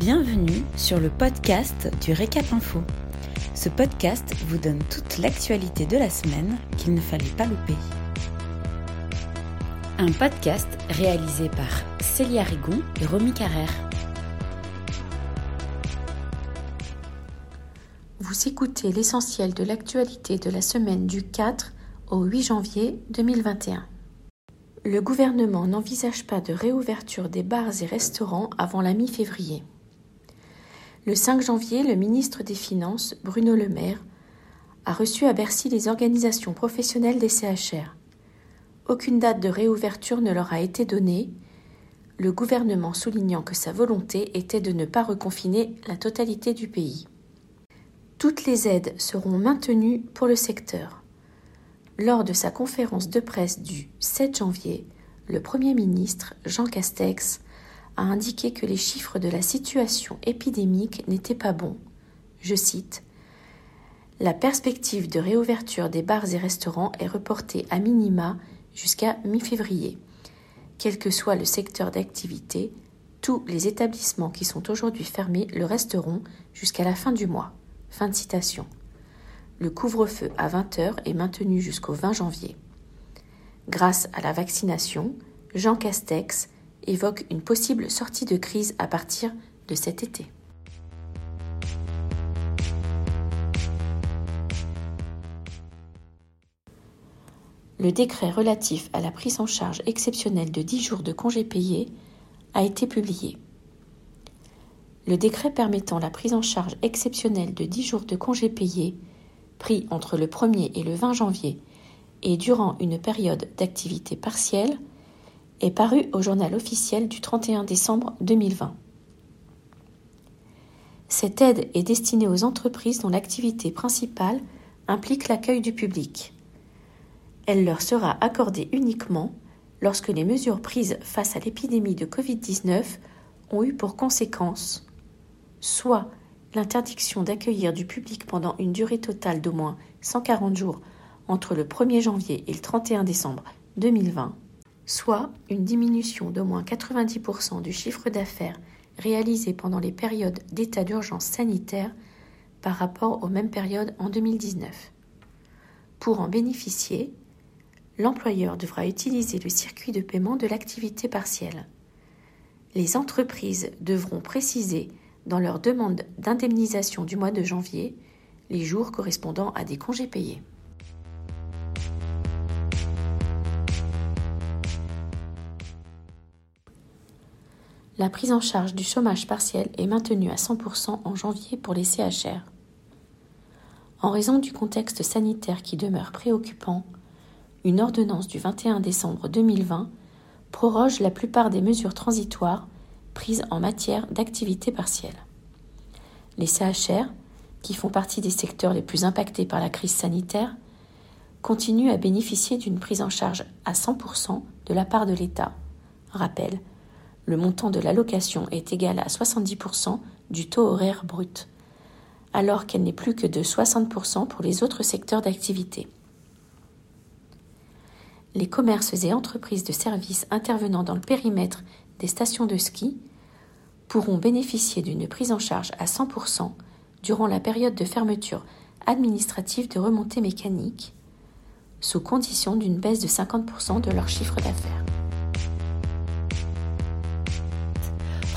Bienvenue sur le podcast du Récap Info. Ce podcast vous donne toute l'actualité de la semaine qu'il ne fallait pas louper. Un podcast réalisé par Célia Rigon et Romy Carrère. Vous écoutez l'essentiel de l'actualité de la semaine du 4 au 8 janvier 2021. Le gouvernement n'envisage pas de réouverture des bars et restaurants avant la mi-février. Le 5 janvier, le ministre des Finances, Bruno Le Maire, a reçu à Bercy les organisations professionnelles des CHR. Aucune date de réouverture ne leur a été donnée, le gouvernement soulignant que sa volonté était de ne pas reconfiner la totalité du pays. Toutes les aides seront maintenues pour le secteur. Lors de sa conférence de presse du 7 janvier, le Premier ministre, Jean Castex, a indiqué que les chiffres de la situation épidémique n'étaient pas bons. Je cite La perspective de réouverture des bars et restaurants est reportée à minima jusqu'à mi-février. Quel que soit le secteur d'activité, tous les établissements qui sont aujourd'hui fermés le resteront jusqu'à la fin du mois. Fin de citation. Le couvre-feu à 20h est maintenu jusqu'au 20 janvier. Grâce à la vaccination, Jean Castex évoque une possible sortie de crise à partir de cet été. Le décret relatif à la prise en charge exceptionnelle de 10 jours de congés payés a été publié. Le décret permettant la prise en charge exceptionnelle de 10 jours de congés payés pris entre le 1er et le 20 janvier et durant une période d'activité partielle, est paru au journal officiel du 31 décembre 2020. Cette aide est destinée aux entreprises dont l'activité principale implique l'accueil du public. Elle leur sera accordée uniquement lorsque les mesures prises face à l'épidémie de Covid-19 ont eu pour conséquence soit l'interdiction d'accueillir du public pendant une durée totale d'au moins 140 jours entre le 1er janvier et le 31 décembre 2020, soit une diminution d'au moins 90% du chiffre d'affaires réalisé pendant les périodes d'état d'urgence sanitaire par rapport aux mêmes périodes en 2019. Pour en bénéficier, l'employeur devra utiliser le circuit de paiement de l'activité partielle. Les entreprises devront préciser dans leur demande d'indemnisation du mois de janvier les jours correspondant à des congés payés. La prise en charge du chômage partiel est maintenue à 100% en janvier pour les CHR. En raison du contexte sanitaire qui demeure préoccupant, une ordonnance du 21 décembre 2020 proroge la plupart des mesures transitoires prises en matière d'activité partielle. Les CHR, qui font partie des secteurs les plus impactés par la crise sanitaire, continuent à bénéficier d'une prise en charge à 100% de la part de l'État. Rappel, le montant de l'allocation est égal à 70% du taux horaire brut, alors qu'elle n'est plus que de 60% pour les autres secteurs d'activité. Les commerces et entreprises de services intervenant dans le périmètre des stations de ski pourront bénéficier d'une prise en charge à 100% durant la période de fermeture administrative de remontée mécanique, sous condition d'une baisse de 50% de leur chiffre d'affaires.